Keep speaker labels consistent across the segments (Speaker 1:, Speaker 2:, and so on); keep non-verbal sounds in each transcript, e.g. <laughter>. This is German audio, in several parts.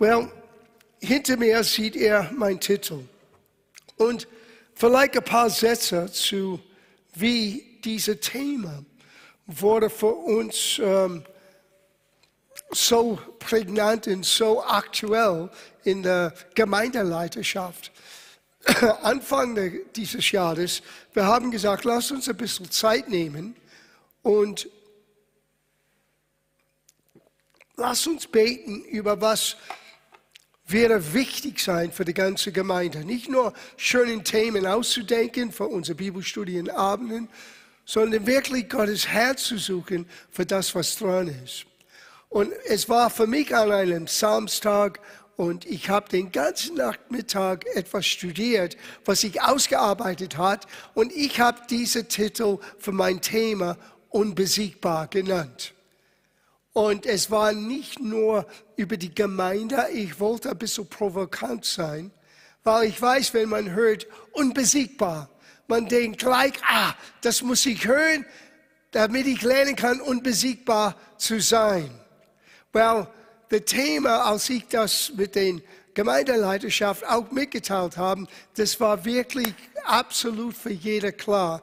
Speaker 1: Well, hinter mir sieht er mein Titel. Und vielleicht ein paar Sätze zu, wie dieses Thema wurde für uns ähm, so prägnant und so aktuell in der Gemeindeleiterschaft. <coughs> Anfang dieses Jahres, wir haben gesagt, lass uns ein bisschen Zeit nehmen und lass uns beten über was wäre wichtig sein für die ganze Gemeinde. Nicht nur schöne Themen auszudenken für unsere Bibelstudienabenden, sondern wirklich Gottes Herz zu suchen für das, was dran ist. Und es war für mich an einem Samstag und ich habe den ganzen Nachmittag etwas studiert, was ich ausgearbeitet hat. Und ich habe diesen Titel für mein Thema unbesiegbar genannt. Und es war nicht nur über die Gemeinde, ich wollte ein bisschen provokant sein, weil ich weiß, wenn man hört unbesiegbar, man denkt gleich, ah, das muss ich hören, damit ich lernen kann, unbesiegbar zu sein. Well, das Thema, als ich das mit den Gemeindeleiterschaft auch mitgeteilt habe, das war wirklich absolut für jeder klar.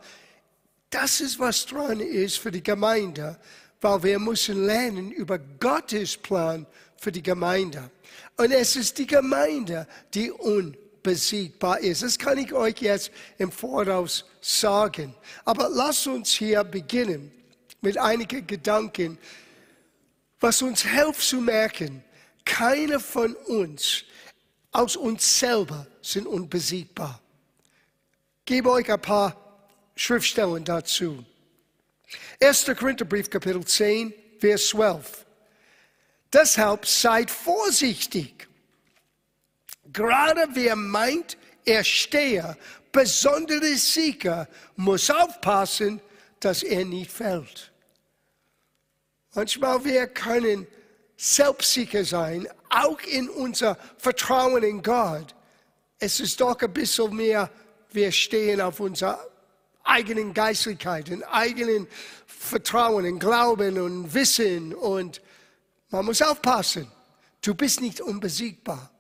Speaker 1: Das ist, was dran ist für die Gemeinde, weil wir müssen lernen über Gottes Plan für die Gemeinde. Und es ist die Gemeinde, die unbesiegbar ist. Das kann ich euch jetzt im Voraus sagen. Aber lasst uns hier beginnen mit einigen Gedanken, was uns hilft zu merken, keiner von uns aus uns selber sind unbesiegbar. Ich gebe euch ein paar Schriftstellen dazu. 1. Korintherbrief, Kapitel 10, Vers 12. Deshalb seid vorsichtig. Gerade wer meint, er stehe, besondere Sieger, muss aufpassen, dass er nicht fällt. Manchmal wir können selbstsicher sein, auch in unser Vertrauen in Gott. Es ist doch ein bisschen mehr, wir stehen auf unserer eigenen Geistlichkeit, in eigenen Vertrauen, in Glauben und Wissen und man muss aufpassen. Du bist nicht unbesiegbar.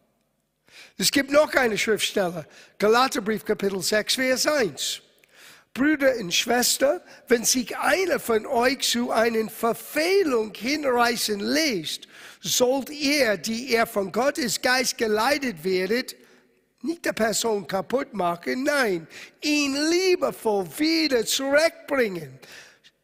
Speaker 1: Es gibt noch eine Schriftstelle, Galaterbrief Kapitel 6, Vers 1. Brüder und Schwestern, wenn sich einer von euch zu einer Verfehlung hinreißen lässt, sollt ihr, die ihr von Gottes Geist geleitet werdet, nicht der Person kaputt machen, nein, ihn liebevoll wieder zurückbringen.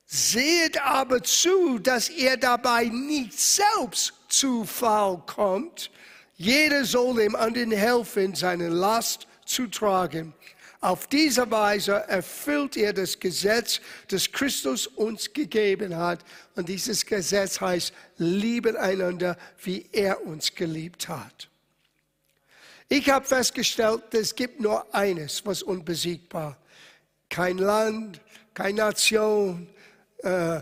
Speaker 1: Seht aber zu, dass er dabei nicht selbst zu Fall kommt. Jeder soll dem anderen helfen, seine Last zu tragen. Auf diese Weise erfüllt er das Gesetz, das Christus uns gegeben hat. Und dieses Gesetz heißt, lieben einander, wie er uns geliebt hat. Ich habe festgestellt, es gibt nur eines, was unbesiegbar. Kein Land, keine Nation, äh,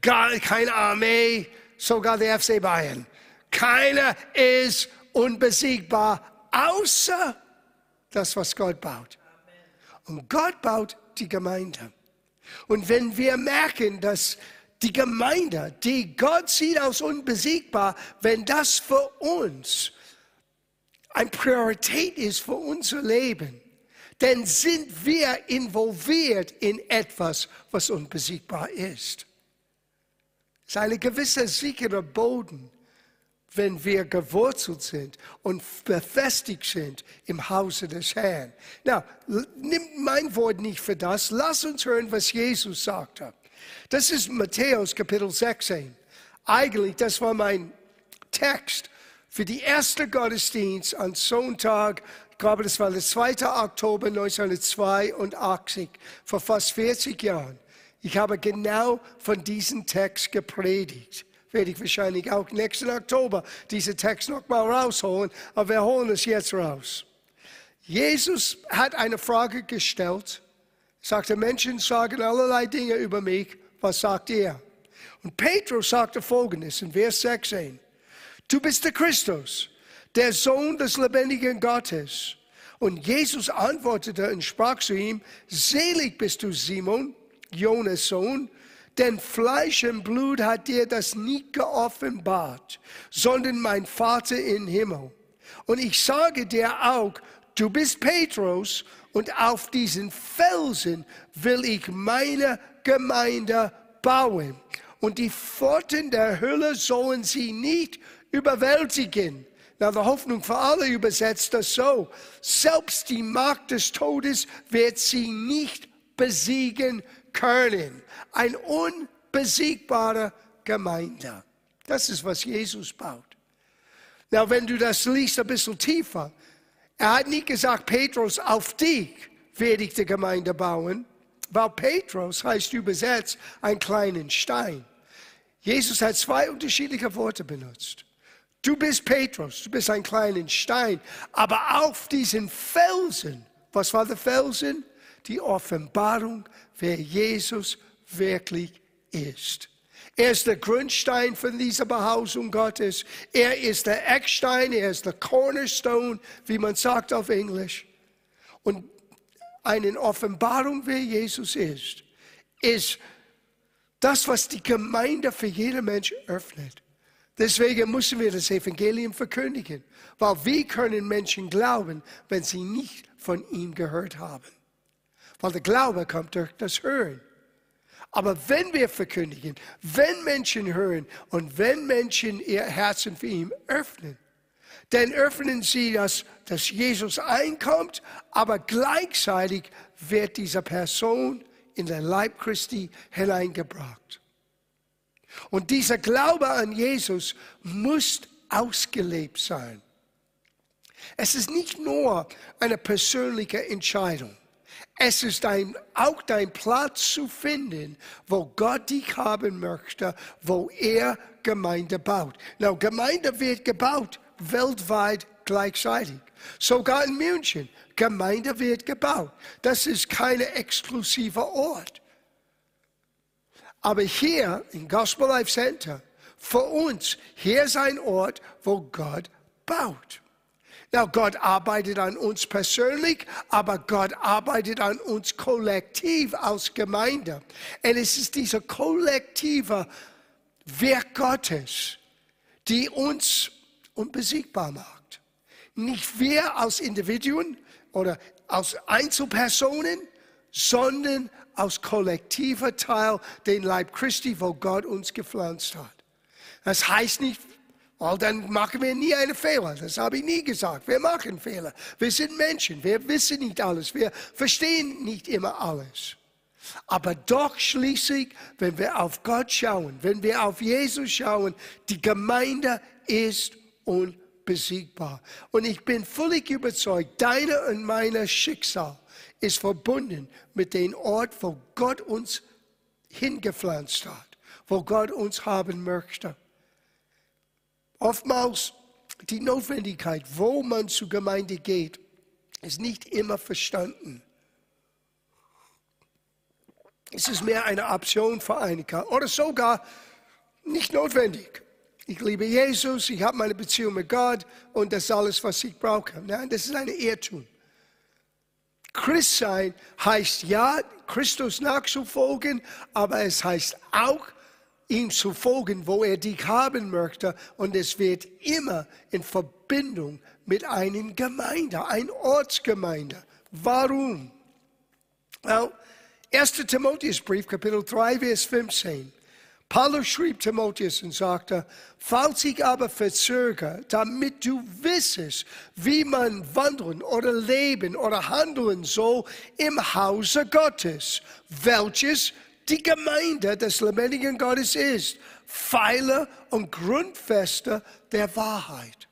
Speaker 1: gar keine Armee, sogar der FC Bayern. Keiner ist unbesiegbar, außer das, was Gott baut. Und Gott baut die Gemeinde. Und wenn wir merken, dass die Gemeinde, die Gott sieht als unbesiegbar, wenn das für uns eine Priorität ist für unser Leben, dann sind wir involviert in etwas, was unbesiegbar ist. Es ist ein gewisser sicherer Boden, wenn wir gewurzelt sind und befestigt sind im Hause des Herrn. Na, nimm mein Wort nicht für das. Lass uns hören, was Jesus sagte. Das ist Matthäus Kapitel 16. Eigentlich, das war mein Text für die erste Gottesdienst am Sonntag. Ich glaube, das war der 2. Oktober 1982, vor fast 40 Jahren. Ich habe genau von diesem Text gepredigt werde ich wahrscheinlich auch nächsten Oktober diesen Text nochmal rausholen, aber wir holen es jetzt raus. Jesus hat eine Frage gestellt, sagte, Menschen sagen allerlei Dinge über mich, was sagt ihr? Und Petrus sagte folgendes in Vers 16, du bist der Christus, der Sohn des lebendigen Gottes. Und Jesus antwortete und sprach zu ihm, selig bist du Simon, Jonas Sohn, Denn Fleisch und Blut hat dir das nicht geoffenbart, sondern mein Vater im Himmel. Und ich sage dir auch, du bist Petrus und auf diesen Felsen will ich meine Gemeinde bauen. Und die Pforten der Hölle sollen sie nicht überwältigen. Na, die Hoffnung für alle übersetzt das so. Selbst die Macht des Todes wird sie nicht besiegen können. Ein unbesiegbare Gemeinde. Das ist, was Jesus baut. Na, wenn du das liest ein bisschen tiefer, er hat nicht gesagt, Petrus, auf dich werde ich die Gemeinde bauen, weil Petrus heißt übersetzt einen kleinen Stein. Jesus hat zwei unterschiedliche Worte benutzt. Du bist Petrus, du bist ein kleiner Stein, aber auf diesen Felsen, was war der Felsen? Die Offenbarung, wer Jesus wirklich ist. Er ist der Grundstein von dieser Behausung Gottes. Er ist der Eckstein, er ist der Cornerstone, wie man sagt auf Englisch. Und eine Offenbarung, wer Jesus ist, ist das, was die Gemeinde für jeden Menschen öffnet. Deswegen müssen wir das Evangelium verkündigen, weil wie können Menschen glauben, wenn sie nicht von ihm gehört haben? Weil der Glaube kommt durch das Hören. Aber wenn wir verkündigen, wenn Menschen hören und wenn Menschen ihr Herzen für ihn öffnen, dann öffnen sie, dass, dass Jesus einkommt, aber gleichzeitig wird diese Person in den Leib Christi hineingebracht. Und dieser Glaube an Jesus muss ausgelebt sein. Es ist nicht nur eine persönliche Entscheidung. Es ist ein, auch dein Platz zu finden, wo Gott dich haben möchte, wo er Gemeinde baut. Na, Gemeinde wird gebaut weltweit gleichzeitig. Sogar in München. Gemeinde wird gebaut. Das ist kein exklusiver Ort. Aber hier im Gospel Life Center, für uns, hier ist ein Ort, wo Gott baut. Na, Gott arbeitet an uns persönlich, aber Gott arbeitet an uns kollektiv als Gemeinde. Und es ist dieser kollektive Werk Gottes, die uns unbesiegbar macht. Nicht wir als Individuen oder als Einzelpersonen, sondern aus kollektiver Teil den Leib Christi, wo Gott uns gepflanzt hat. Das heißt nicht, weil dann machen wir nie einen Fehler. Das habe ich nie gesagt. Wir machen Fehler. Wir sind Menschen. Wir wissen nicht alles. Wir verstehen nicht immer alles. Aber doch schließlich, wenn wir auf Gott schauen, wenn wir auf Jesus schauen, die Gemeinde ist unbesiegbar. Und ich bin völlig überzeugt, deine und meine Schicksal ist verbunden mit dem Ort, wo Gott uns hingepflanzt hat, wo Gott uns haben möchte. Oftmals die Notwendigkeit, wo man zur Gemeinde geht, ist nicht immer verstanden. Es ist mehr eine Option für einige oder sogar nicht notwendig. Ich liebe Jesus, ich habe meine Beziehung mit Gott und das ist alles, was ich brauche. Nein, das ist eine Irrtum. Christ sein heißt ja, Christus nachzufolgen, aber es heißt auch, ihm zu folgen, wo er dich haben möchte. Und es wird immer in Verbindung mit einer Gemeinde, einer Ortsgemeinde. Warum? Well, 1. Timotheusbrief, Kapitel 3, Vers 15. Paulus schrieb Timotheus und sagte, falls ich aber verzögere, damit du wissest, wie man wandeln oder leben oder handeln soll im Hause Gottes, welches die Gemeinde des lebendigen Gottes ist, Pfeiler und Grundfeste der Wahrheit.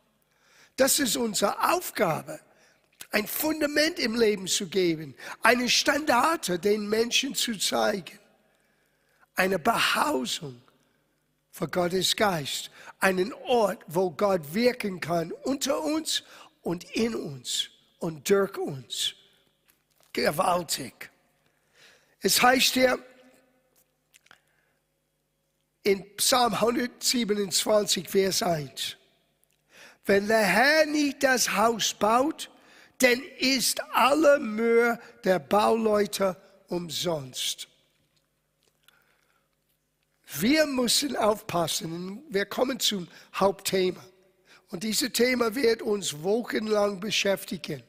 Speaker 1: Das ist unsere Aufgabe, ein Fundament im Leben zu geben, einen Standard den Menschen zu zeigen eine Behausung für Gottes Geist, einen Ort, wo Gott wirken kann unter uns und in uns und durch uns. Gewaltig. Es heißt hier in Psalm 127, Vers 1, wenn der Herr nicht das Haus baut, dann ist alle Mühe der Bauleute umsonst. Wir müssen aufpassen. Wir kommen zum Hauptthema. Und dieses Thema wird uns wochenlang beschäftigen.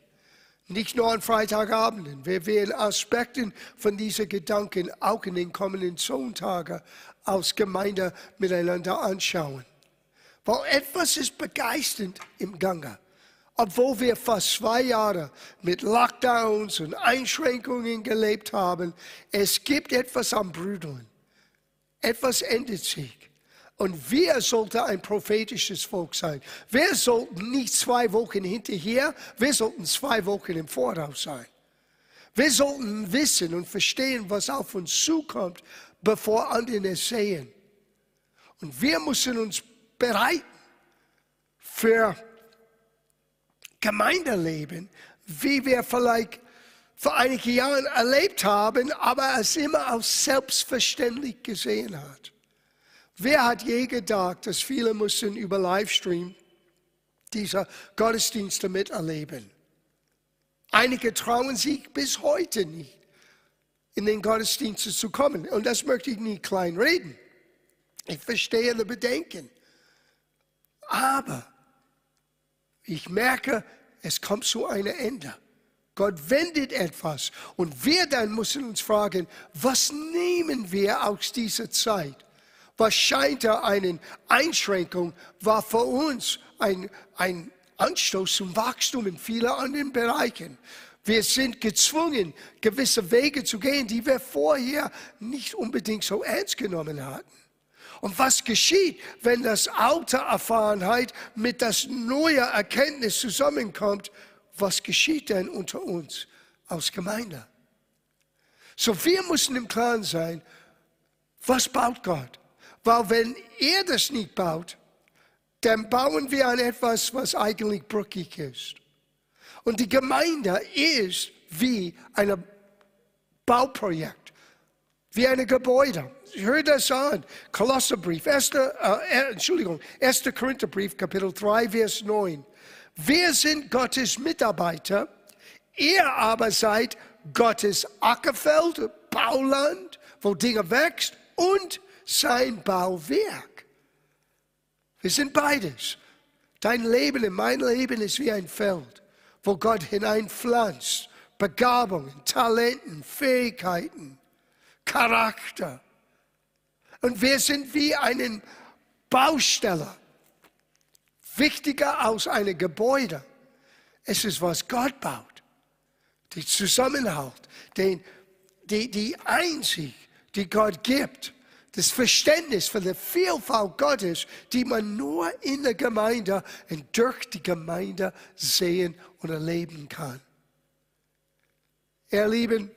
Speaker 1: Nicht nur an Freitagabenden. Wir werden Aspekte von diesen Gedanken auch in den kommenden Sonntagen als Gemeinde miteinander anschauen. Weil etwas ist begeisternd im Gange. Obwohl wir fast zwei Jahre mit Lockdowns und Einschränkungen gelebt haben, es gibt etwas am Brüdeln. Etwas ändert sich. Und wir sollten ein prophetisches Volk sein. Wir sollten nicht zwei Wochen hinterher, wir sollten zwei Wochen im Voraus sein. Wir sollten wissen und verstehen, was auf uns zukommt, bevor andere es sehen. Und wir müssen uns bereiten für Gemeindeleben, wie wir vielleicht vor einigen Jahren erlebt haben, aber es immer als selbstverständlich gesehen hat. Wer hat je gedacht, dass viele müssen über Livestream diese Gottesdienste miterleben? Einige trauen sich bis heute nicht, in den Gottesdienste zu kommen. Und das möchte ich nie klein reden. Ich verstehe die Bedenken. Aber ich merke, es kommt zu einem Ende. Gott wendet etwas. Und wir dann müssen uns fragen, was nehmen wir aus dieser Zeit? Was scheint eine Einschränkung, war für uns ein, ein Anstoß zum Wachstum in vielen anderen Bereichen. Wir sind gezwungen, gewisse Wege zu gehen, die wir vorher nicht unbedingt so ernst genommen hatten. Und was geschieht, wenn das alte Erfahrenheit mit das neue Erkenntnis zusammenkommt? Was geschieht denn unter uns als Gemeinde? So, wir müssen im Klaren sein, was baut Gott? Weil wenn er das nicht baut, dann bauen wir an etwas, was eigentlich brüchig ist. Und die Gemeinde ist wie ein Bauprojekt, wie ein Gebäude. Hör das an. Kolosserbrief, 1. Äh, äh, Entschuldigung, 1. Korintherbrief, Kapitel 3, Vers 9. Wir sind Gottes Mitarbeiter, ihr aber seid Gottes Ackerfeld, Bauland, wo Dinge wächst und sein Bauwerk. Wir sind beides. Dein Leben und mein Leben ist wie ein Feld, wo Gott hineinpflanzt. Begabungen, Talenten, Fähigkeiten, Charakter. Und wir sind wie einen Bausteller. Wichtiger als ein Gebäude. Es ist, was Gott baut. Die Zusammenhalt, den, die, die Einzig, die Gott gibt das Verständnis von der Vielfalt Gottes, die man nur in der Gemeinde und durch die Gemeinde sehen und erleben kann. Ihr Lieben,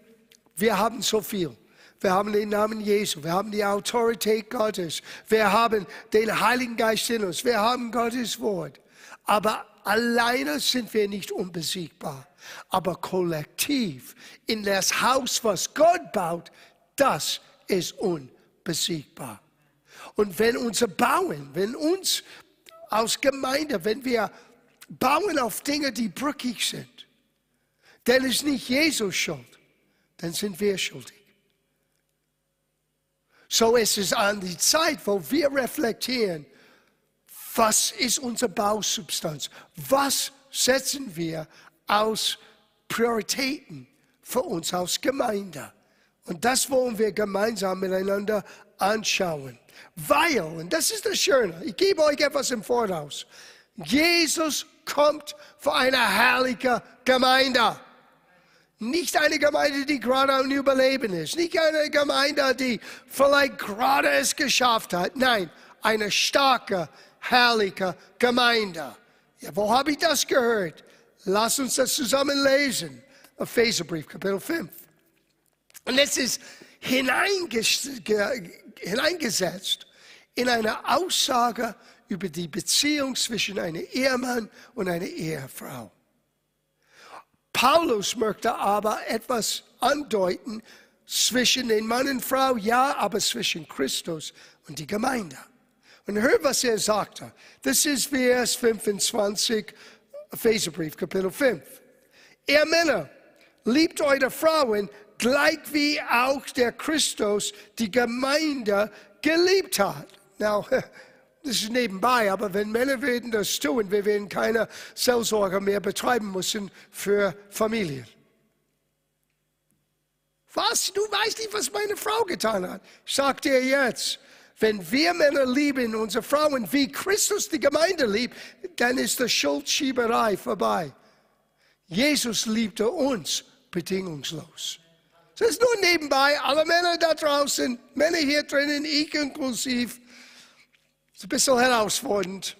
Speaker 1: wir haben so viel. Wir haben den Namen Jesu, wir haben die Autorität Gottes, wir haben den Heiligen Geist in uns, wir haben Gottes Wort. Aber alleine sind wir nicht unbesiegbar. Aber kollektiv in das Haus, was Gott baut, das ist unbesiegbar besiegbar. Und wenn unser Bauen, wenn uns als Gemeinde, wenn wir bauen auf Dinge, die brüchig sind, dann ist nicht Jesus schuld, dann sind wir schuldig. So ist es an die Zeit, wo wir reflektieren, was ist unsere Bausubstanz? Was setzen wir aus Prioritäten für uns als Gemeinde? Und das wollen wir gemeinsam miteinander anschauen. Weil, und das ist das Schöne, ich gebe euch etwas im Voraus. Jesus kommt für eine herrliche Gemeinde. Nicht eine Gemeinde, die gerade am Überleben ist. Nicht eine Gemeinde, die vielleicht gerade es geschafft hat. Nein, eine starke, herrliche Gemeinde. Ja, wo habe ich das gehört? Lass uns das zusammen lesen. Epheserbrief, Kapitel 5. Und es ist hineingesetzt in eine Aussage über die Beziehung zwischen einem Ehemann und einer Ehefrau. Paulus möchte aber etwas andeuten zwischen den Mann und Frau, ja, aber zwischen Christus und die Gemeinde. Und hör, was er sagte. Das ist Vers 25, Epheserbrief, Kapitel 5. Ihr Männer, liebt eure Frauen, gleich wie auch der Christus die Gemeinde geliebt hat. Now, <laughs> das ist nebenbei, aber wenn Männer würden das tun, wir werden keine Seelsorge mehr betreiben müssen für Familien. Was? Du weißt nicht, was meine Frau getan hat. Ich sag dir jetzt, wenn wir Männer lieben unsere Frauen wie Christus die Gemeinde liebt, dann ist die Schuldschieberei vorbei. Jesus liebte uns bedingungslos. Das ist nur nebenbei, alle Männer da draußen, Männer hier drinnen, ich inklusiv. Ist ein bisschen herausfordernd.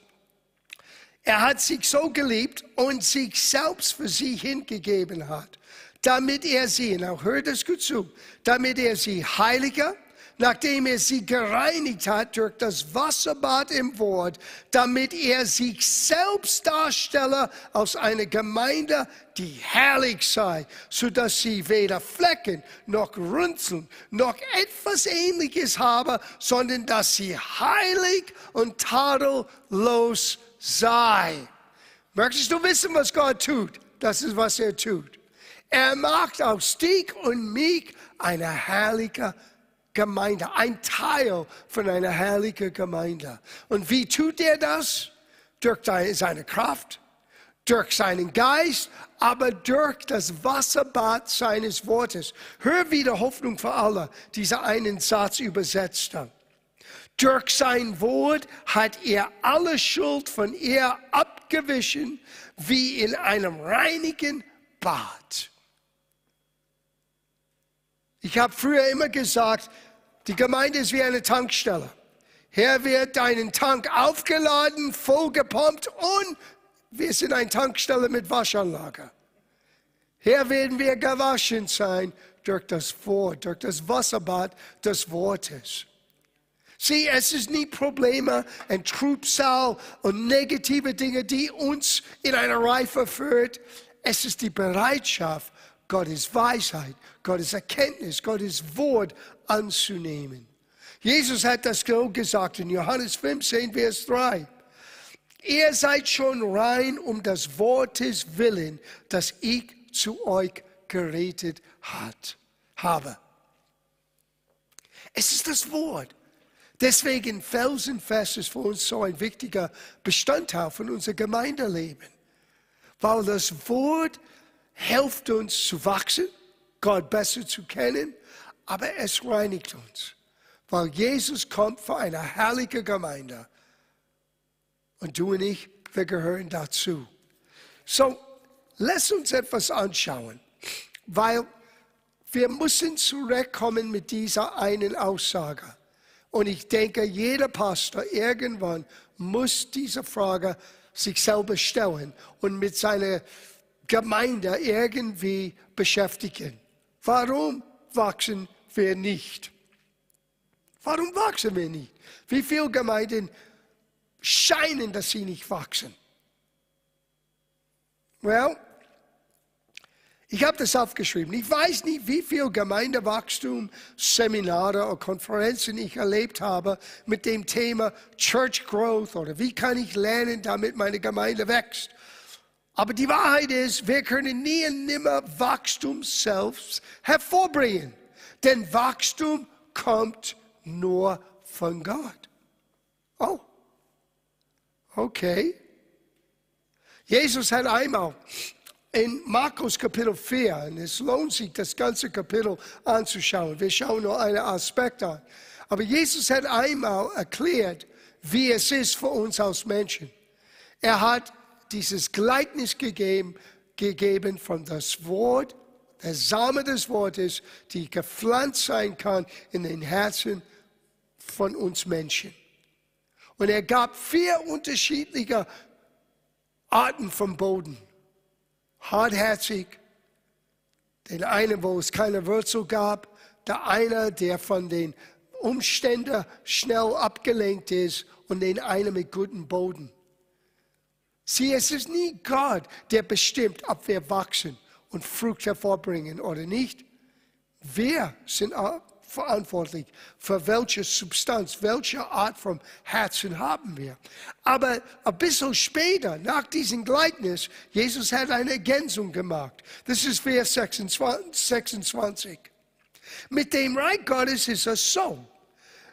Speaker 1: Er hat sich so geliebt und sich selbst für sie hingegeben hat, damit er sie, now hört es gut zu, damit er sie heiliger, nachdem er sie gereinigt hat durch das Wasserbad im Wort, damit er sich selbst darstelle aus einer Gemeinde, die herrlich sei, so dass sie weder Flecken noch Runzeln noch etwas Ähnliches habe, sondern dass sie heilig und tadellos sei. Möchtest du wissen, was Gott tut? Das ist, was er tut. Er macht aus dich und mich eine herrliche Gemeinde, ein Teil von einer herrlichen Gemeinde. Und wie tut er das? Durch seine Kraft, durch seinen Geist, aber durch das Wasserbad seines Wortes. Hör wieder Hoffnung für alle, dieser einen Satz übersetzt hat. Durch sein Wort hat er alle Schuld von ihr abgewichen, wie in einem reinigen Bad. Ich habe früher immer gesagt, die Gemeinde ist wie eine Tankstelle. Hier wird deinen Tank aufgeladen, vollgepumpt und wir sind eine Tankstelle mit Waschanlage. Hier werden wir gewaschen sein durch das Wort, durch das Wasserbad des Wortes. Sieh, es ist nie Probleme und Trübsal und negative Dinge, die uns in eine Reife führt. Es ist die Bereitschaft, Gottes Weisheit, Gottes Erkenntnis, Gottes Wort anzunehmen. Jesus hat das so gesagt in Johannes 15, Vers 3. Ihr seid schon rein um das Wortes willen, das ich zu euch geredet hat, habe. Es ist das Wort. Deswegen Felsenfest ist für uns so ein wichtiger Bestandteil von unserem Gemeindeleben. Weil das Wort hilft uns zu wachsen, Gott besser zu kennen, aber es reinigt uns, weil Jesus kommt für eine herrliche Gemeinde und du und ich, wir gehören dazu. So, lass uns etwas anschauen, weil wir müssen zurückkommen mit dieser einen Aussage. Und ich denke, jeder Pastor irgendwann muss diese Frage sich selber stellen und mit seiner Gemeinde irgendwie beschäftigen. Warum wachsen wir nicht? Warum wachsen wir nicht? Wie viele Gemeinden scheinen, dass sie nicht wachsen? Well, ich habe das aufgeschrieben. Ich weiß nicht, wie viel Gemeindewachstum, Seminare oder Konferenzen ich erlebt habe mit dem Thema Church Growth oder wie kann ich lernen, damit meine Gemeinde wächst. Aber die Wahrheit ist, wir können nie und nimmer Wachstum selbst hervorbringen. Denn Wachstum kommt nur von Gott. Oh, okay. Jesus hat einmal in Markus Kapitel 4, und es lohnt sich, das ganze Kapitel anzuschauen. Wir schauen nur einen Aspekt an. Aber Jesus hat einmal erklärt, wie es ist für uns als Menschen. Er hat dieses Gleichnis gegeben, gegeben von das Wort, der Same des Wortes, die gepflanzt sein kann in den Herzen von uns Menschen. Und er gab vier unterschiedliche Arten von Boden. Hartherzig, den einen, wo es keine Wurzel gab, der eine, der von den Umständen schnell abgelenkt ist und den einen mit gutem Boden. Sieh, es ist nie Gott, der bestimmt, ob wir wachsen und Frucht hervorbringen oder nicht. Wir sind verantwortlich für welche Substanz, welche Art von Herzen haben wir. Aber ein bisschen später, nach diesem Gleichnis, Jesus hat eine Ergänzung gemacht. Das ist Vers 26. Mit dem Reich Gottes ist es so.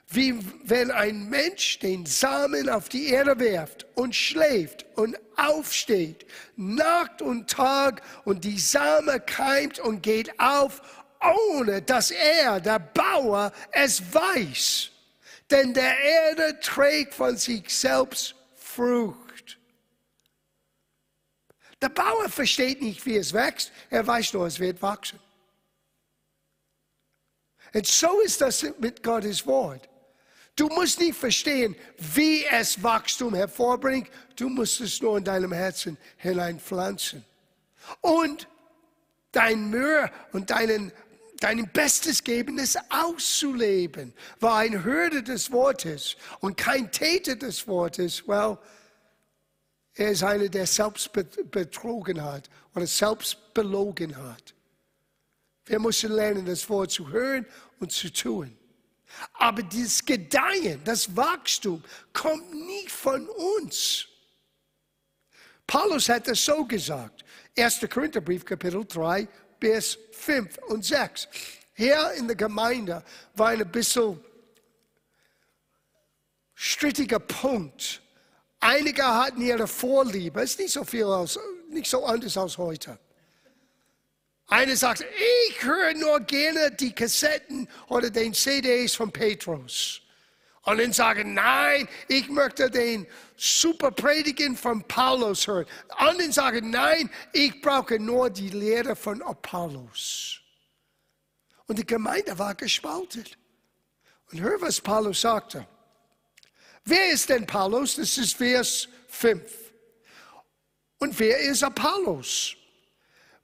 Speaker 1: Wie wenn ein Mensch den Samen auf die Erde werft und schläft und aufsteht, Nacht und Tag und die Same keimt und geht auf, ohne dass er, der Bauer, es weiß. Denn der Erde trägt von sich selbst Frucht. Der Bauer versteht nicht, wie es wächst, er weiß nur, es wird wachsen. Und so ist das mit Gottes Wort. Du musst nicht verstehen, wie es Wachstum hervorbringt. Du musst es nur in deinem Herzen hineinpflanzen. Und dein Mühe und deinen, dein Bestes geben, es auszuleben. War ein Hürde des Wortes und kein Täter des Wortes, well, er ist einer, der selbst betrogen hat oder selbst belogen hat. Wir müssen lernen, das Wort zu hören und zu tun. Aber dieses Gedeihen, das Wachstum kommt nicht von uns. Paulus hat es so gesagt. 1. Korintherbrief, Kapitel 3, bis 5 und 6. Hier in der Gemeinde war ein bisschen strittiger Punkt. Einige hatten ihre Vorliebe, es ist nicht so viel aus, nicht so anders als heute. Einer sagt, ich höre nur gerne die Kassetten oder den CDs von Petrus. Und dann sagen, nein, ich möchte den super Predigen von Paulus hören. Anderen sagen, nein, ich brauche nur die Lehre von Apollos. Und die Gemeinde war gespalten. Und hör, was Paulus sagte. Wer ist denn Paulus? Das ist Vers 5. Und wer ist Apollos?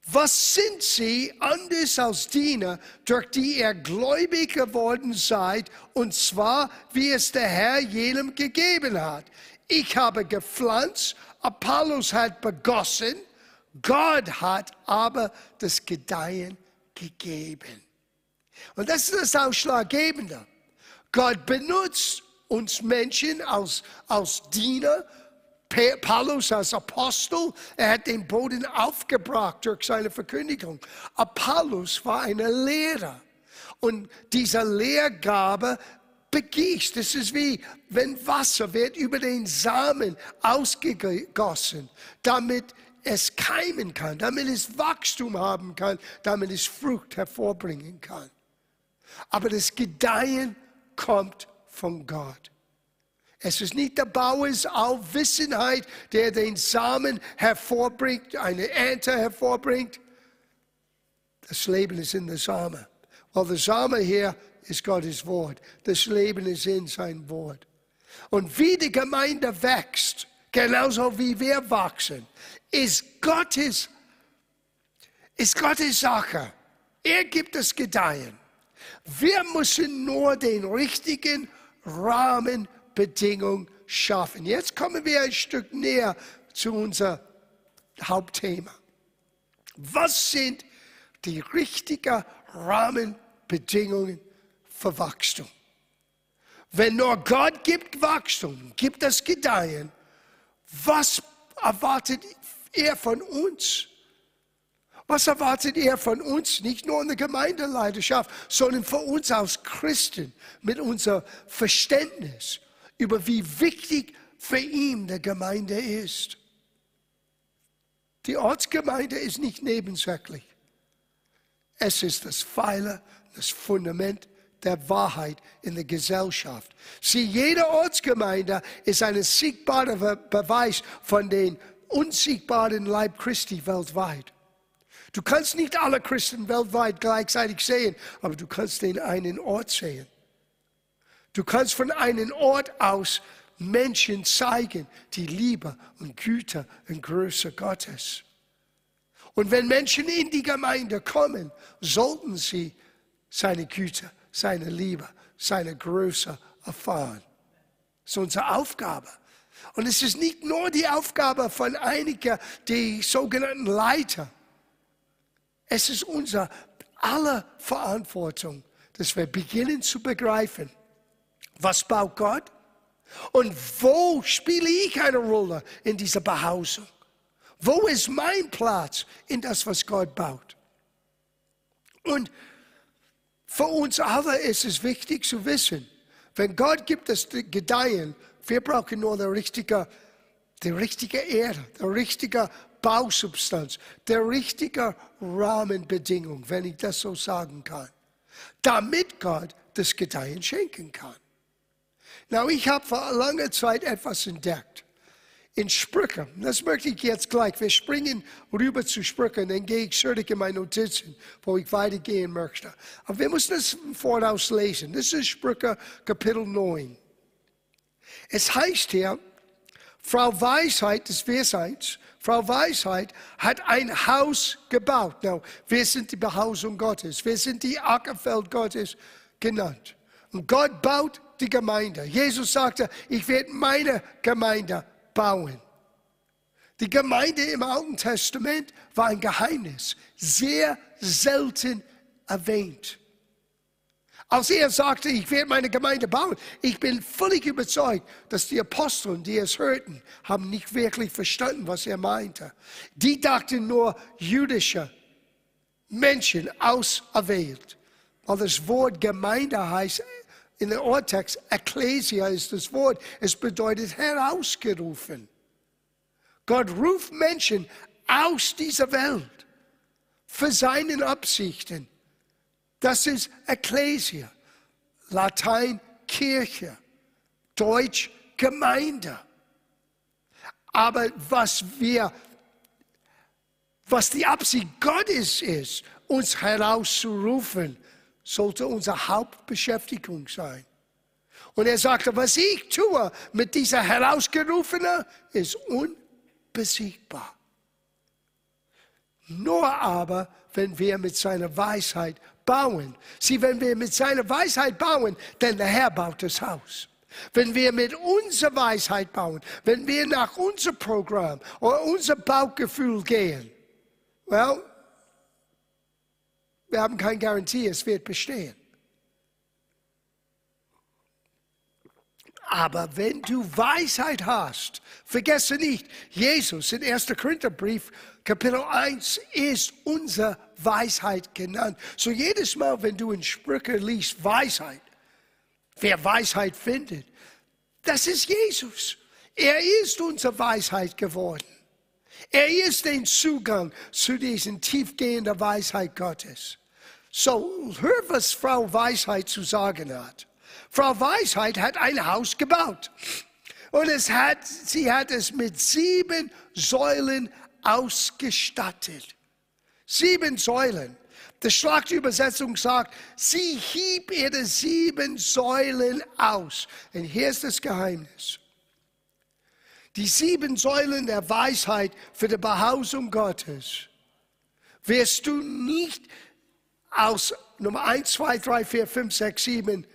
Speaker 1: Was sind sie anders als Diener, durch die ihr gläubig geworden seid, und zwar, wie es der Herr jenem gegeben hat? Ich habe gepflanzt, Apollos hat begossen, Gott hat aber das Gedeihen gegeben. Und das ist das Ausschlaggebende. Gott benutzt uns Menschen als, als Diener, Paulus als Apostel, er hat den Boden aufgebracht durch seine Verkündigung. Apollos war ein Lehrer. Und diese Lehrgabe begießt. Das ist wie, wenn Wasser wird über den Samen ausgegossen, damit es keimen kann, damit es Wachstum haben kann, damit es Frucht hervorbringen kann. Aber das Gedeihen kommt von Gott. Es ist nicht der Bauers Aufwissenheit, der den Samen hervorbringt, eine Ernte hervorbringt. Das Leben ist in der Samen. Weil der Samen hier ist Gottes Wort. Das Leben ist in sein Wort. Und wie die Gemeinde wächst, genauso wie wir wachsen, ist Gottes, ist Gottes Sache. Er gibt das Gedeihen. Wir müssen nur den richtigen Rahmen Bedingung schaffen. Jetzt kommen wir ein Stück näher zu unserem Hauptthema. Was sind die richtigen Rahmenbedingungen für Wachstum? Wenn nur Gott gibt Wachstum, gibt das Gedeihen, was erwartet er von uns? Was erwartet er von uns, nicht nur in der Gemeindeleidenschaft, sondern von uns als Christen mit unserem Verständnis über wie wichtig für ihn der Gemeinde ist. Die Ortsgemeinde ist nicht nebensächlich. Es ist das Pfeiler, das Fundament der Wahrheit in der Gesellschaft. Sie, jede Ortsgemeinde ist ein siegbarer Beweis von den unsiegbaren Leib Christi weltweit. Du kannst nicht alle Christen weltweit gleichzeitig sehen, aber du kannst den einen Ort sehen. Du kannst von einem Ort aus Menschen zeigen, die Liebe und Güte und Größe Gottes. Und wenn Menschen in die Gemeinde kommen, sollten sie seine Güte, seine Liebe, seine Größe erfahren. Das ist unsere Aufgabe. Und es ist nicht nur die Aufgabe von einigen, die sogenannten Leiter. Es ist unsere aller Verantwortung, dass wir beginnen zu begreifen, was baut Gott? Und wo spiele ich eine Rolle in dieser Behausung? Wo ist mein Platz in das, was Gott baut? Und für uns alle ist es wichtig zu wissen, Wenn Gott gibt das Gedeihen, wir brauchen nur die richtige, die richtige Erde, die richtige Bausubstanz, die richtige Rahmenbedingung, wenn ich das so sagen kann, damit Gott das Gedeihen schenken kann. Na, ich habe vor langer Zeit etwas entdeckt in Sprüche. Das möchte ich jetzt gleich. Wir springen rüber zu Sprüche, dann gehe ich zurück in meine Notizen, wo ich weitergehen möchte. Aber wir müssen das voraus lesen. Das ist Sprüche Kapitel 9. Es heißt hier, Frau Weisheit des Weisheits, Frau Weisheit hat ein Haus gebaut. Now, wir sind die Behausung Gottes. Wir sind die Ackerfeld Gottes genannt. Und Gott baut die Gemeinde. Jesus sagte, ich werde meine Gemeinde bauen. Die Gemeinde im Alten Testament war ein Geheimnis, sehr selten erwähnt. Als er sagte, ich werde meine Gemeinde bauen, ich bin völlig überzeugt, dass die Aposteln, die es hörten, haben nicht wirklich verstanden, was er meinte. Die dachten nur jüdische Menschen auserwählt. Weil das Wort Gemeinde heißt in der Urtext, Ecclesia ist das Wort, es bedeutet herausgerufen. Gott ruft Menschen aus dieser Welt für seine Absichten. Das ist Ecclesia, Latein Kirche, Deutsch Gemeinde. Aber was wir, was die Absicht Gottes ist, uns herauszurufen, sollte unsere Hauptbeschäftigung sein. Und er sagte, was ich tue mit dieser Herausgerufenen, ist unbesiegbar. Nur aber, wenn wir mit seiner Weisheit bauen. Sieh, wenn wir mit seiner Weisheit bauen, denn der Herr baut das Haus. Wenn wir mit unserer Weisheit bauen, wenn wir nach unserem Programm oder unserem Bauchgefühl gehen, well, wir haben keine Garantie, es wird bestehen. Aber wenn du Weisheit hast, vergesse nicht, Jesus in 1. Korintherbrief, Kapitel 1, ist unsere Weisheit genannt. So jedes Mal, wenn du in Sprüche liest, Weisheit, wer Weisheit findet, das ist Jesus. Er ist unsere Weisheit geworden. Er ist den Zugang zu diesen tiefgehenden Weisheit Gottes. So, hör, was Frau Weisheit zu sagen hat. Frau Weisheit hat ein Haus gebaut. Und es hat, sie hat es mit sieben Säulen ausgestattet. Sieben Säulen. Die Schlachtübersetzung sagt, sie hieb ihre sieben Säulen aus. Und hier ist das Geheimnis. Die sieben Säulen der Weisheit für die Behausung Gottes wirst du nicht aus Nummer 1, 2, 3, 4, 5, 6, 7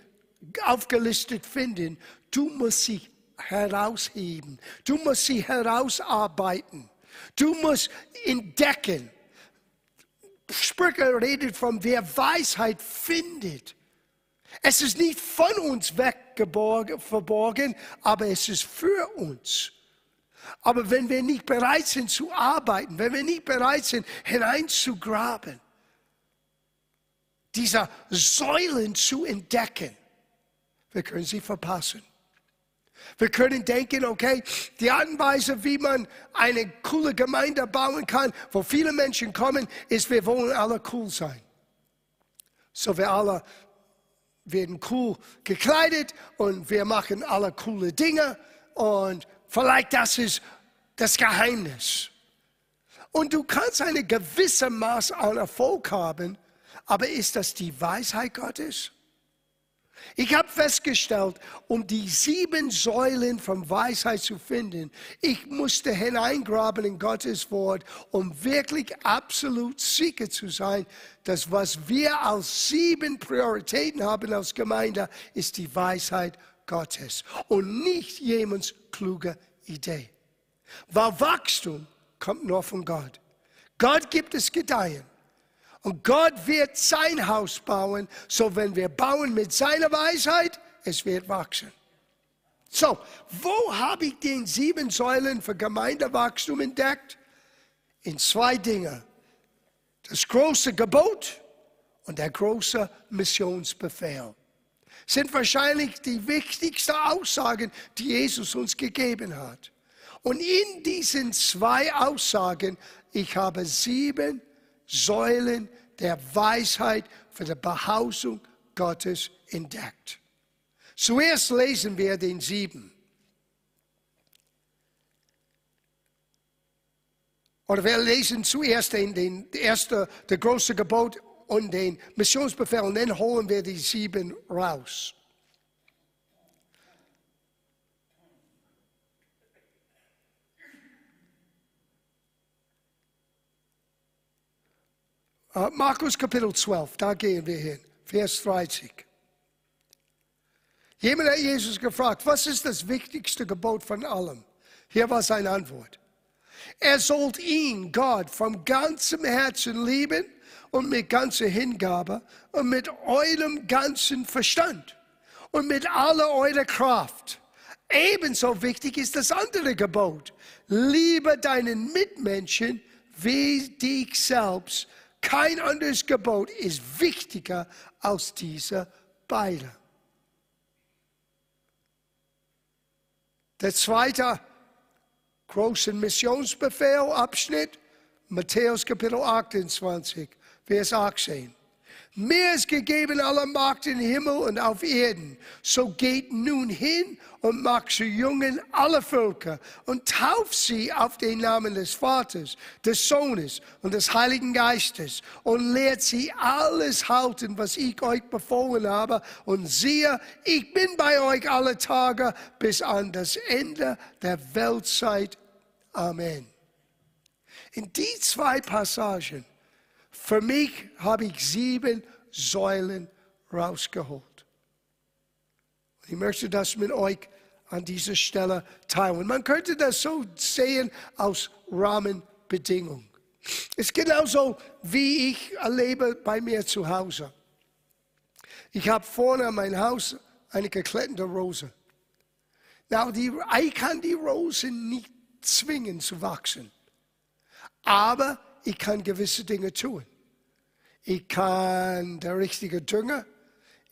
Speaker 1: aufgelistet finden. Du musst sie herausheben. Du musst sie herausarbeiten. Du musst entdecken. Sprüche redet von wer Weisheit findet. Es ist nicht von uns weggeborgen, aber es ist für uns. Aber wenn wir nicht bereit sind zu arbeiten, wenn wir nicht bereit sind hineinzugraben, dieser Säulen zu entdecken. Wir können sie verpassen. Wir können denken, okay, die Art und Weise, wie man eine coole Gemeinde bauen kann, wo viele Menschen kommen, ist, wir wollen alle cool sein. So wir alle werden cool gekleidet und wir machen alle coole Dinge und vielleicht das ist das Geheimnis. Und du kannst eine gewisse Maß an Erfolg haben, aber ist das die Weisheit Gottes? Ich habe festgestellt, um die sieben Säulen von Weisheit zu finden, ich musste hineingraben in Gottes Wort, um wirklich absolut sicher zu sein, dass was wir als sieben Prioritäten haben als Gemeinde, ist die Weisheit Gottes und nicht jemands kluge Idee. Weil Wachstum kommt nur von Gott. Gott gibt es Gedeihen. Und Gott wird sein Haus bauen, so wenn wir bauen mit seiner Weisheit, es wird wachsen. So, wo habe ich den sieben Säulen für Gemeindewachstum entdeckt? In zwei Dinge. Das große Gebot und der große Missionsbefehl. sind wahrscheinlich die wichtigsten Aussagen, die Jesus uns gegeben hat. Und in diesen zwei Aussagen, ich habe sieben Säulen der Weisheit für die Behausung Gottes entdeckt. Zuerst lesen wir den sieben. Oder wir lesen zuerst den, den erste, der große Gebot und den Missionsbefehl und dann holen wir die sieben raus. Markus Kapitel 12, da gehen wir hin, Vers 30. Jemand hat Jesus gefragt, was ist das wichtigste Gebot von allem? Hier war seine Antwort. Er sollt ihn, Gott, vom ganzem Herzen lieben und mit ganzer Hingabe und mit eurem ganzen Verstand und mit aller eurer Kraft. Ebenso wichtig ist das andere Gebot. Liebe deinen Mitmenschen wie dich selbst. Kein anderes Gebot ist wichtiger als diese beide. Der zweite große Missionsbefehl, Abschnitt, Matthäus Kapitel 28. Vers 18. Mir ist gegeben aller Macht im Himmel und auf Erden. So geht nun hin und macht zu Jungen alle Völker und tauft sie auf den Namen des Vaters, des Sohnes und des Heiligen Geistes und lehrt sie alles halten, was ich euch befohlen habe. Und siehe, ich bin bei euch alle Tage bis an das Ende der Weltzeit. Amen. In die zwei Passagen für mich habe ich sieben Säulen rausgeholt. Ich möchte das mit euch an dieser Stelle teilen. Man könnte das so sehen aus Rahmenbedingungen. Es ist genauso, wie ich erlebe bei mir zu Hause. Ich habe vorne an mein Haus eine gekletterte Rose. Now, die, ich kann die Rosen nicht zwingen zu wachsen. Aber ich kann gewisse Dinge tun. Ich kann der richtige Dünger,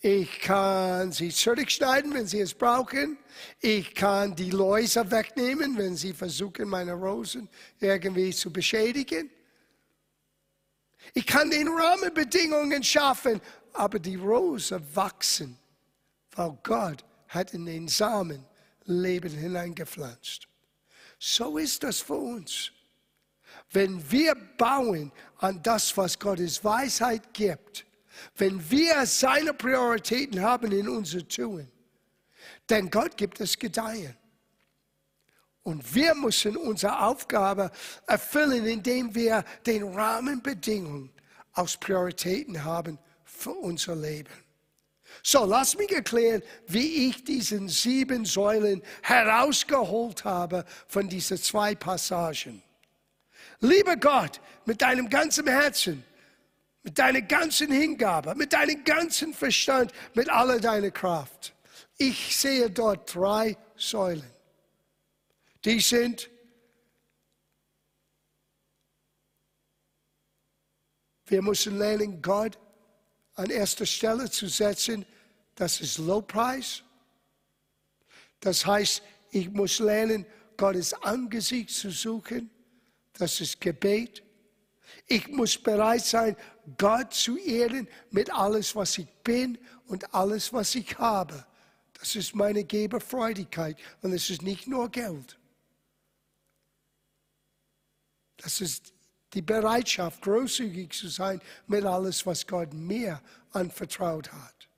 Speaker 1: ich kann sie zurückschneiden, wenn sie es brauchen. Ich kann die Läuse wegnehmen, wenn sie versuchen, meine Rosen irgendwie zu beschädigen. Ich kann den Rahmenbedingungen schaffen, aber die Rosen wachsen, weil Gott hat in den Samen Leben hineingepflanzt. So ist das für uns. Wenn wir bauen an das, was Gottes Weisheit gibt, wenn wir seine Prioritäten haben in unser Tun, denn Gott gibt es Gedeihen. Und wir müssen unsere Aufgabe erfüllen, indem wir den Rahmenbedingungen als Prioritäten haben für unser Leben. So, lass mich erklären, wie ich diesen sieben Säulen herausgeholt habe von diesen zwei Passagen. Liebe Gott mit deinem ganzen Herzen, mit deiner ganzen Hingabe, mit deinem ganzen Verstand, mit aller deiner Kraft. Ich sehe dort drei Säulen. Die sind Wir müssen lernen, Gott an erster Stelle zu setzen. Das ist Lobpreis. Das heißt, ich muss lernen, Gottes Angesicht zu suchen. Das ist Gebet. Ich muss bereit sein, Gott zu ehren mit alles, was ich bin und alles, was ich habe. Das ist meine Geberfreudigkeit und es ist nicht nur Geld. Das ist die Bereitschaft, großzügig zu sein mit alles, was Gott mir anvertraut hat.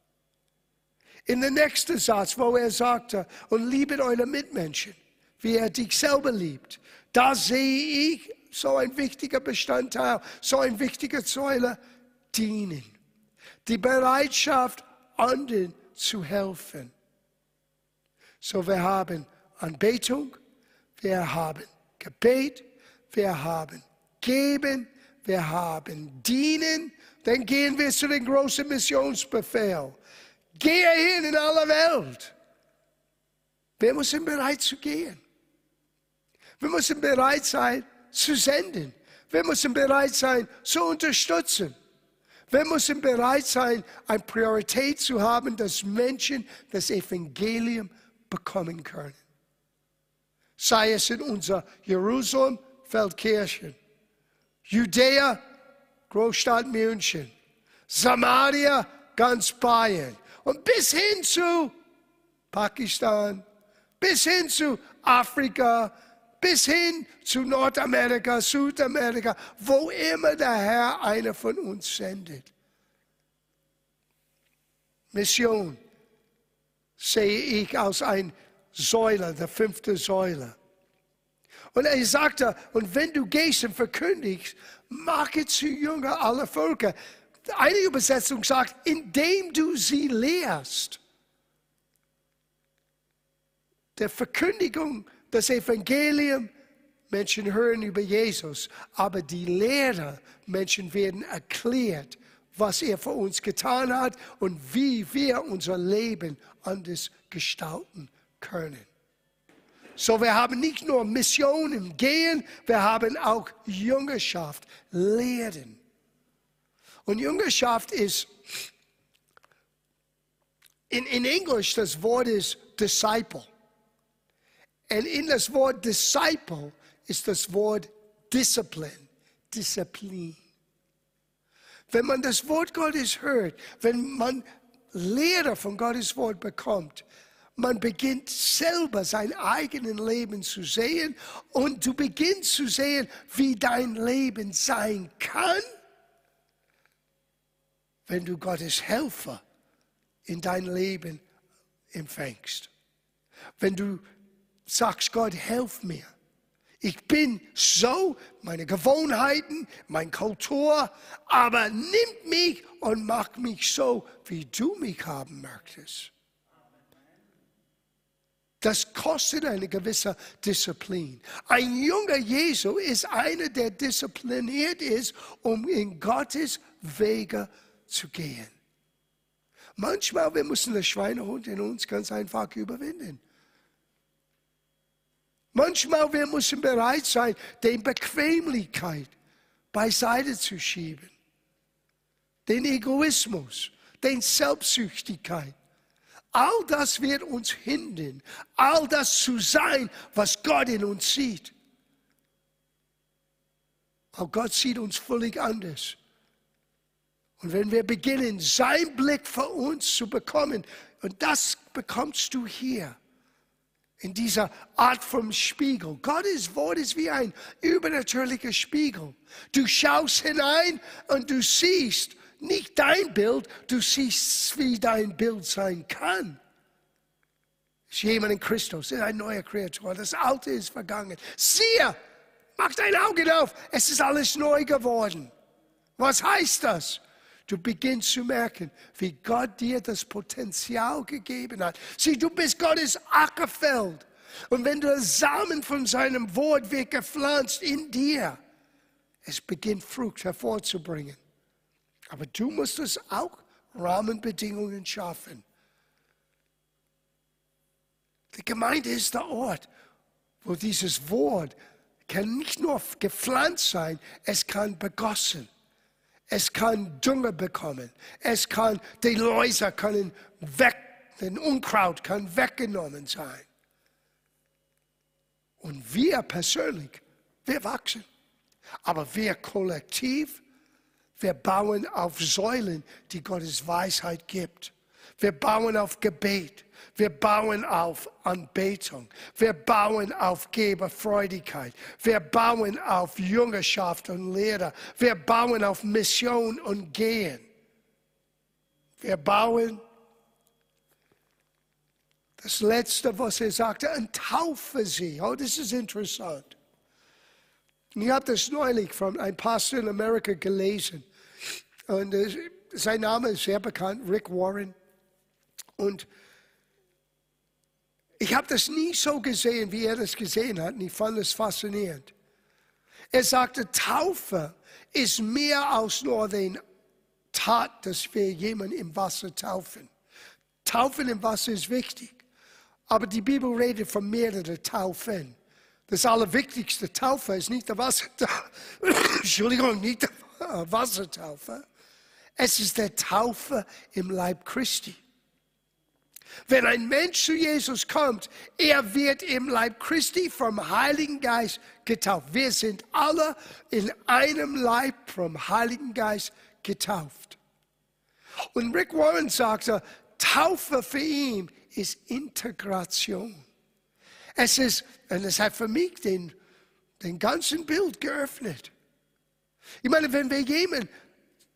Speaker 1: In der nächsten Satz, wo er sagte, und liebet eure Mitmenschen, wie er dich selber liebt, da sehe ich so ein wichtiger Bestandteil, so ein wichtiger Säule, dienen. Die Bereitschaft, anderen zu helfen. So, wir haben Anbetung, wir haben Gebet, wir haben Geben, wir haben Dienen. Dann gehen wir zu dem großen Missionsbefehl. Gehe hin in alle Welt. Wir müssen bereit zu gehen. Wir müssen bereit sein zu senden. Wir müssen bereit sein zu unterstützen. Wir müssen bereit sein, eine Priorität zu haben, dass Menschen das Evangelium bekommen können. Sei es in unser Jerusalem, Feldkirchen, Judäa, Großstadt München, Samaria, ganz Bayern und bis hin zu Pakistan, bis hin zu Afrika, bis hin zu Nordamerika, Südamerika, wo immer der Herr einer von uns sendet. Mission sehe ich als ein Säule, der fünfte Säule. Und er sagte, und wenn du gehst und verkündigst, mache zu Jünger aller Völker. Eine Übersetzung sagt, indem du sie lehrst. Der Verkündigung das Evangelium, Menschen hören über Jesus, aber die Lehre, Menschen werden erklärt, was er für uns getan hat und wie wir unser Leben anders gestalten können. So, wir haben nicht nur Mission im Gehen, wir haben auch Jüngerschaft, Lehren. Und Jüngerschaft ist, in, in Englisch, das Wort ist Disciple. Und in das Wort Disciple ist das Wort Discipline, Disziplin. Wenn man das Wort Gottes hört, wenn man Lehre von Gottes Wort bekommt, man beginnt selber sein eigenes Leben zu sehen und du beginnst zu sehen, wie dein Leben sein kann, wenn du Gottes Helfer in dein Leben empfängst. Wenn du sagst, Gott, helf mir. Ich bin so, meine Gewohnheiten, meine Kultur, aber nimm mich und mach mich so, wie du mich haben möchtest. Das kostet eine gewisse Disziplin. Ein junger Jesu ist einer, der diszipliniert ist, um in Gottes Wege zu gehen. Manchmal, wir müssen das Schweinehund in uns ganz einfach überwinden. Manchmal wir müssen bereit sein, die Bequemlichkeit beiseite zu schieben. Den Egoismus, den Selbstsüchtigkeit. All das wird uns hindern, all das zu sein, was Gott in uns sieht. Aber Gott sieht uns völlig anders. Und wenn wir beginnen, seinen Blick für uns zu bekommen, und das bekommst du hier, in dieser Art vom Spiegel. Gottes Wort ist wie ein übernatürlicher Spiegel. Du schaust hinein und du siehst nicht dein Bild, du siehst, wie dein Bild sein kann. Ist jemand in Christus, ist ein neuer Kreatur. Das Alte ist vergangen. Siehe, mach dein Auge auf, es ist alles neu geworden. Was heißt das? Du beginnst zu merken, wie Gott dir das Potenzial gegeben hat. Sieh, du bist Gottes Ackerfeld. Und wenn du Samen von seinem Wort wird gepflanzt in dir, es beginnt Frucht hervorzubringen. Aber du musst es auch Rahmenbedingungen schaffen. Die Gemeinde ist der Ort, wo dieses Wort kann nicht nur gepflanzt sein, es kann begossen. Es kann Dünger bekommen. Es kann, die Läuse können weg, den Unkraut kann weggenommen sein. Und wir persönlich, wir wachsen. Aber wir kollektiv, wir bauen auf Säulen, die Gottes Weisheit gibt. Wir bauen auf Gebet. Wir bauen auf Anbetung. Wir bauen auf Geberfreudigkeit. Wir bauen auf Jüngerschaft und Lehre. Wir bauen auf Mission und Gehen. Wir bauen das Letzte, was er sagte, und taufe sie. Oh, das ist interessant. Ich habe das neulich von einem Pastor in Amerika gelesen. Und äh, sein Name ist sehr bekannt, Rick Warren. Und ich habe das nie so gesehen, wie er das gesehen hat. Und ich fand es faszinierend. Er sagte, Taufe ist mehr als nur den Tat, dass wir jemanden im Wasser taufen. Taufen im Wasser ist wichtig. Aber die Bibel redet von mehreren Taufen. Das allerwichtigste Taufe ist nicht der Wassertaufe. <coughs> Entschuldigung, nicht der Wassertaufe. Es ist der Taufe im Leib Christi. Wenn ein Mensch zu Jesus kommt, er wird im Leib Christi vom Heiligen Geist getauft. Wir sind alle in einem Leib vom Heiligen Geist getauft. Und Rick Warren sagte, Taufe für ihn ist Integration. Es ist, und es hat für mich den, den ganzen Bild geöffnet. Ich meine, wenn wir jemanden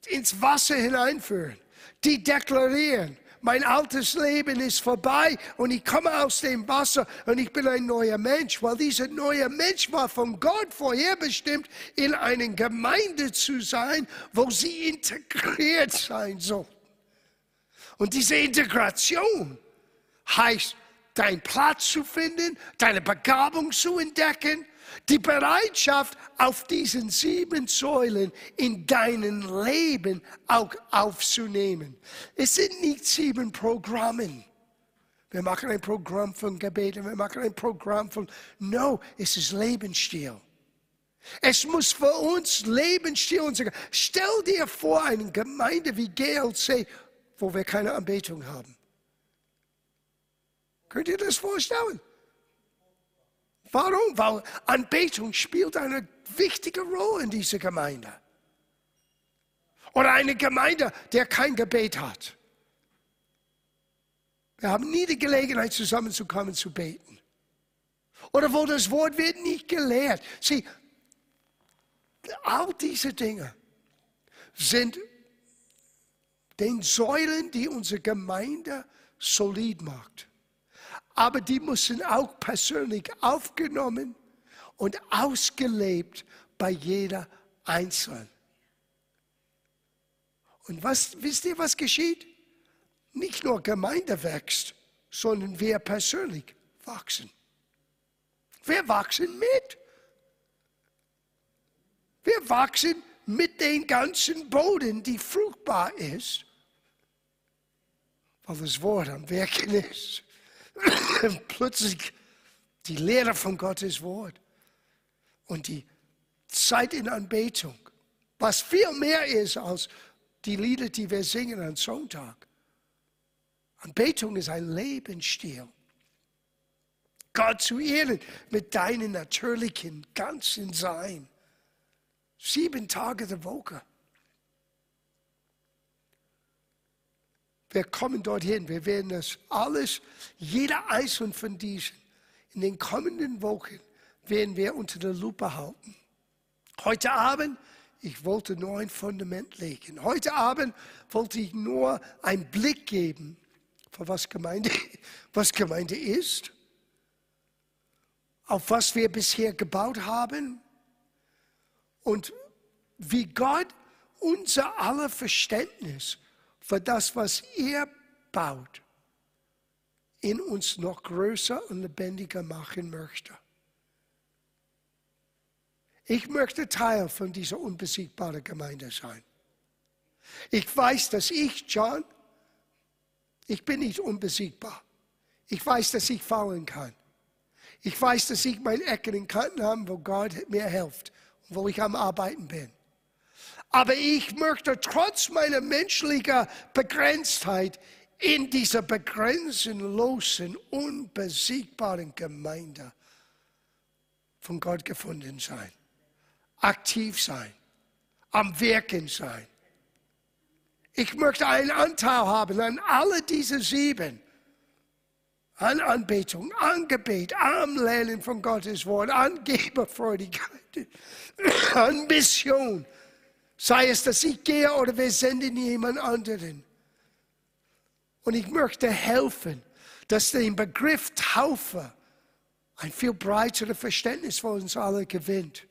Speaker 1: ins Wasser hineinführen, die deklarieren, mein altes Leben ist vorbei und ich komme aus dem Wasser und ich bin ein neuer Mensch, weil dieser neue Mensch war von Gott vorherbestimmt, in einer Gemeinde zu sein, wo sie integriert sein soll. Und diese Integration heißt, deinen Platz zu finden, deine Begabung zu entdecken, die Bereitschaft, auf diesen sieben Säulen in deinem Leben auch aufzunehmen. Es sind nicht sieben Programme. Wir machen ein Programm von Gebeten, wir machen ein Programm von, no, es ist Lebensstil. Es muss für uns Lebensstil sein. Stell dir vor, eine Gemeinde wie GLC, wo wir keine Anbetung haben. Könnt ihr das vorstellen? Warum? Weil Anbetung spielt eine wichtige Rolle in dieser Gemeinde. Oder eine Gemeinde, der kein Gebet hat. Wir haben nie die Gelegenheit, zusammenzukommen, zu beten. Oder wo das Wort wird nicht gelehrt. Sieh, all diese Dinge sind den Säulen, die unsere Gemeinde solid macht aber die müssen auch persönlich aufgenommen und ausgelebt bei jeder Einzelnen. Und was, wisst ihr, was geschieht? Nicht nur Gemeinde wächst, sondern wir persönlich wachsen. Wir wachsen mit. Wir wachsen mit dem ganzen Boden, die fruchtbar ist, weil das Wort am Wirken ist. <coughs> plötzlich die Lehre von Gottes Wort und die Zeit in Anbetung, was viel mehr ist als die Lieder, die wir singen am Sonntag. Anbetung ist ein Lebensstil. Gott zu ehren mit deinem natürlichen, ganzen Sein. Sieben Tage der Woche. Wir kommen dorthin. Wir werden das alles, jeder einzelne von diesen, in den kommenden Wochen werden wir unter der Lupe halten. Heute Abend, ich wollte nur ein Fundament legen. Heute Abend wollte ich nur einen Blick geben, für was Gemeinde, <laughs> was Gemeinde ist, auf was wir bisher gebaut haben und wie Gott unser aller Verständnis für das, was er baut, in uns noch größer und lebendiger machen möchte. Ich möchte Teil von dieser unbesiegbaren Gemeinde sein. Ich weiß, dass ich, John, ich bin nicht unbesiegbar. Ich weiß, dass ich fallen kann. Ich weiß, dass ich meine Ecken in Kanten habe, wo Gott mir hilft und wo ich am Arbeiten bin. Aber ich möchte trotz meiner menschlichen Begrenztheit in dieser begrenzenlosen, unbesiegbaren Gemeinde von Gott gefunden sein. Aktiv sein. Am Wirken sein. Ich möchte einen Anteil haben an alle diese sieben. An Anbetung, an Gebet, an Lernen von Gottes Wort, an Geberfreudigkeit, an Mission Sei es, dass ich gehe oder wir senden jemand anderen. Und ich möchte helfen, dass der Begriff Taufe ein viel breiteres Verständnis für uns alle gewinnt.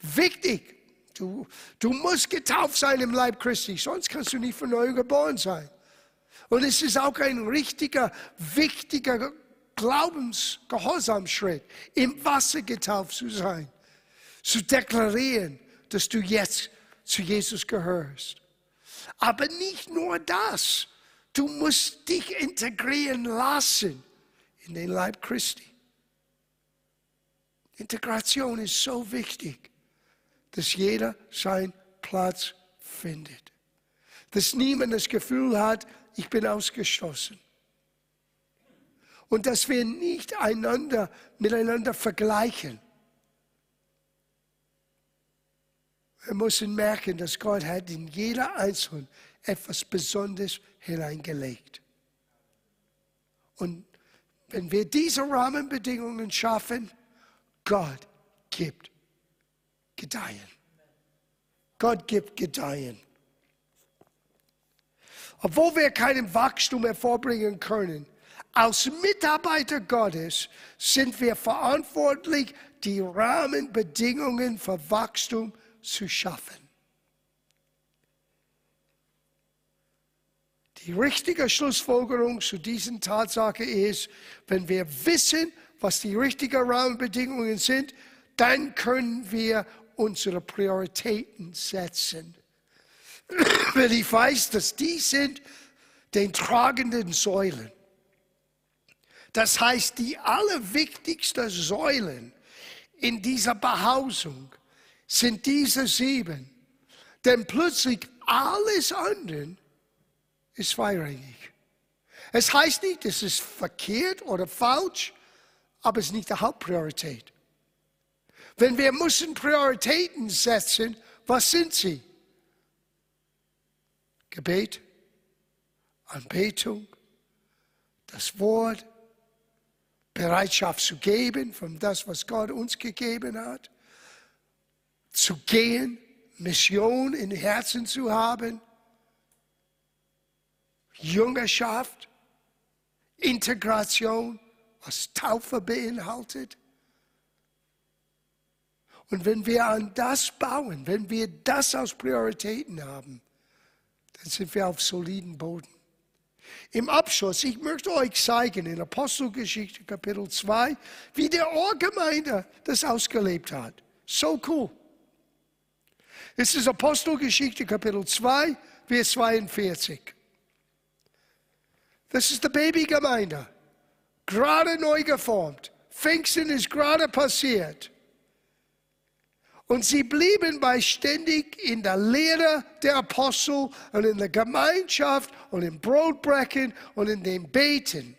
Speaker 1: Wichtig, du, du musst getauft sein im Leib Christi, sonst kannst du nicht von neu geboren sein. Und es ist auch ein richtiger, wichtiger Glaubensgehorsamschritt, im Wasser getauft zu sein, zu deklarieren, dass du jetzt zu Jesus gehörst. Aber nicht nur das, du musst dich integrieren lassen in den Leib Christi. Integration ist so wichtig, dass jeder seinen Platz findet. dass niemand das Gefühl hat, ich bin ausgeschlossen. Und dass wir nicht einander miteinander vergleichen. Wir müssen merken, dass Gott hat in jeder Einzelnen etwas Besonderes hineingelegt. Und wenn wir diese Rahmenbedingungen schaffen, Gott gibt Gedeihen. Gott gibt Gedeihen. Obwohl wir keinen Wachstum hervorbringen können, als Mitarbeiter Gottes sind wir verantwortlich, die Rahmenbedingungen für Wachstum zu schaffen. Die richtige Schlussfolgerung zu diesen Tatsache ist, wenn wir wissen, was die richtigen Rahmenbedingungen sind, dann können wir unsere Prioritäten setzen. <clears throat> Wenn ich weiß, dass die sind den tragenden Säulen. Das heißt, die allerwichtigsten Säulen in dieser Behausung sind diese sieben. Denn plötzlich alles andere ist zweirangig. Es heißt nicht, es ist verkehrt oder falsch, aber es ist nicht die Hauptpriorität. Wenn wir müssen Prioritäten setzen, was sind sie? Gebet, Anbetung, das Wort, Bereitschaft zu geben von das, was Gott uns gegeben hat, zu gehen, Mission in Herzen zu haben, Jüngerschaft, Integration, was Taufe beinhaltet. Und wenn wir an das bauen, wenn wir das als Prioritäten haben, dann sind wir auf soliden Boden. Im Abschluss, ich möchte euch zeigen in Apostelgeschichte Kapitel 2, wie der Ohrgemeinde das ausgelebt hat. So cool. Es ist Apostelgeschichte Kapitel 2, Vers 42. Das ist die Babygemeinde, gerade neu geformt. Pfingsten ist gerade passiert. Und sie blieben beständig in der Lehre der Apostel und in der Gemeinschaft und im Brotbrechen und in dem Beten.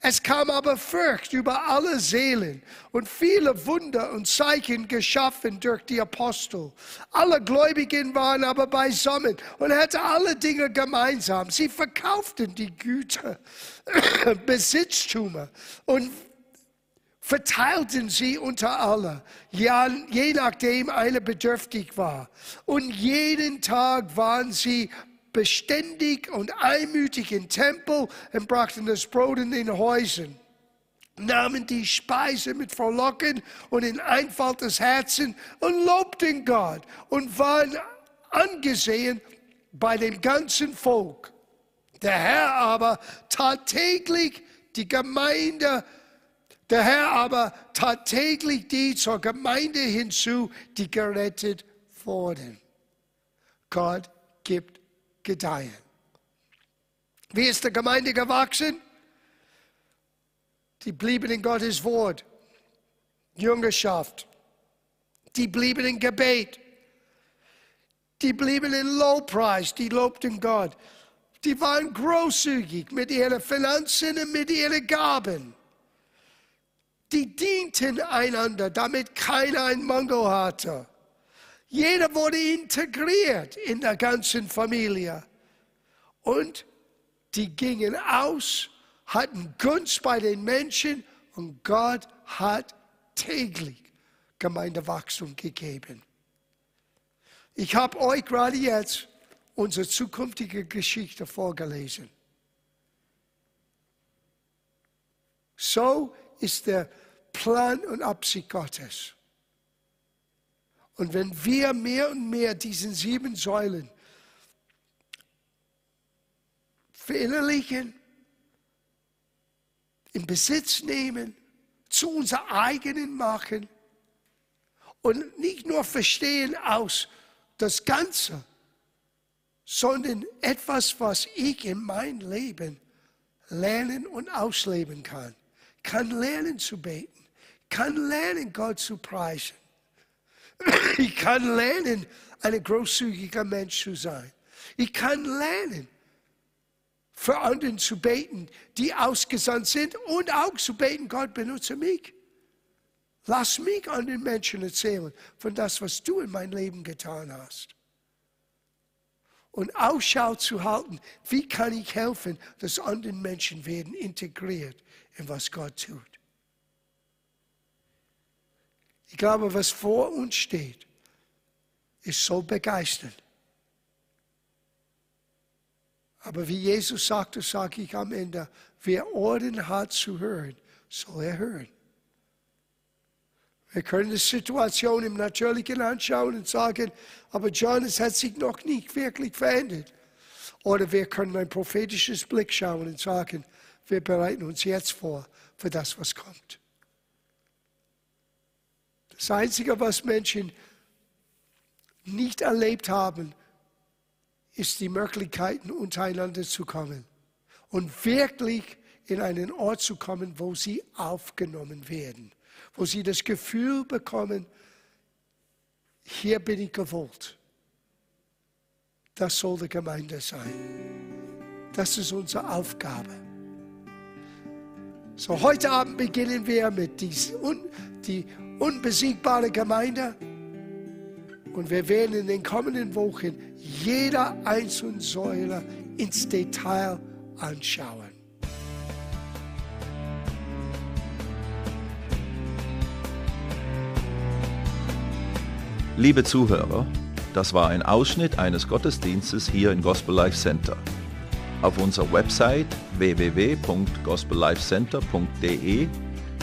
Speaker 1: Es kam aber Furcht über alle Seelen und viele Wunder und Zeichen geschaffen durch die Apostel. Alle Gläubigen waren aber beisammen und hatten alle Dinge gemeinsam. Sie verkauften die Güter, <clears throat> Besitztümer und verteilten sie unter alle, je nachdem einer bedürftig war. Und jeden Tag waren sie beständig und einmütig im Tempel und brachten das Brot in den Häusern nahmen die Speise mit Verlocken und in Einfalt des Herzens und lobten Gott und waren angesehen bei dem ganzen Volk. Der Herr aber tat täglich die Gemeinde der Herr aber tat täglich die zur Gemeinde hinzu, die gerettet wurden. Gott gibt Gedeihen. Wie ist die Gemeinde gewachsen? Die blieben in Gottes Wort, Jüngerschaft. Die blieben in Gebet. Die blieben in Lobpreis, die lobten Gott. Die waren großzügig mit ihren Finanzen und mit ihren Gaben die dienten einander, damit keiner einen Mangel hatte. Jeder wurde integriert in der ganzen Familie. Und die gingen aus, hatten Gunst bei den Menschen und Gott hat täglich Gemeindewachstum gegeben. Ich habe euch gerade jetzt unsere zukünftige Geschichte vorgelesen. So ist der Plan und Absicht Gottes. Und wenn wir mehr und mehr diesen sieben Säulen verinnerlichen, in Besitz nehmen, zu unser eigenen machen und nicht nur verstehen aus das Ganze, sondern etwas, was ich in mein Leben lernen und ausleben kann kann lernen zu beten, kann lernen, Gott zu preisen. <coughs> Ich kann lernen, ein großzügiger Mensch zu sein. Ich kann lernen, für anderen zu beten, die ausgesandt sind und auch zu beten, Gott benutze mich. Lass mich an den Menschen erzählen von das, was du in mein Leben getan hast. Und Ausschau zu halten, wie kann ich helfen, dass andere Menschen werden integriert in was Gott tut. Ich glaube, was vor uns steht, ist so begeisternd. Aber wie Jesus sagte, sage ich am Ende, wer Ohren hat zu hören, soll er hören. Wir können die Situation im Natürlichen anschauen und sagen, aber John, es hat sich noch nicht wirklich verändert. Oder wir können ein prophetisches Blick schauen und sagen, wir bereiten uns jetzt vor für das, was kommt. Das Einzige, was Menschen nicht erlebt haben, ist die Möglichkeit, untereinander zu kommen und wirklich in einen Ort zu kommen, wo sie aufgenommen werden, wo sie das Gefühl bekommen, hier bin ich gewollt. Das soll die Gemeinde sein. Das ist unsere Aufgabe. So, heute Abend beginnen wir mit dieser die unbesiegbare Gemeinde. Und wir werden in den kommenden Wochen jeder einzelne Säule ins Detail anschauen.
Speaker 2: Liebe Zuhörer, das war ein Ausschnitt eines Gottesdienstes hier im Gospel Life Center. Auf unserer Website www.gospellifecenter.de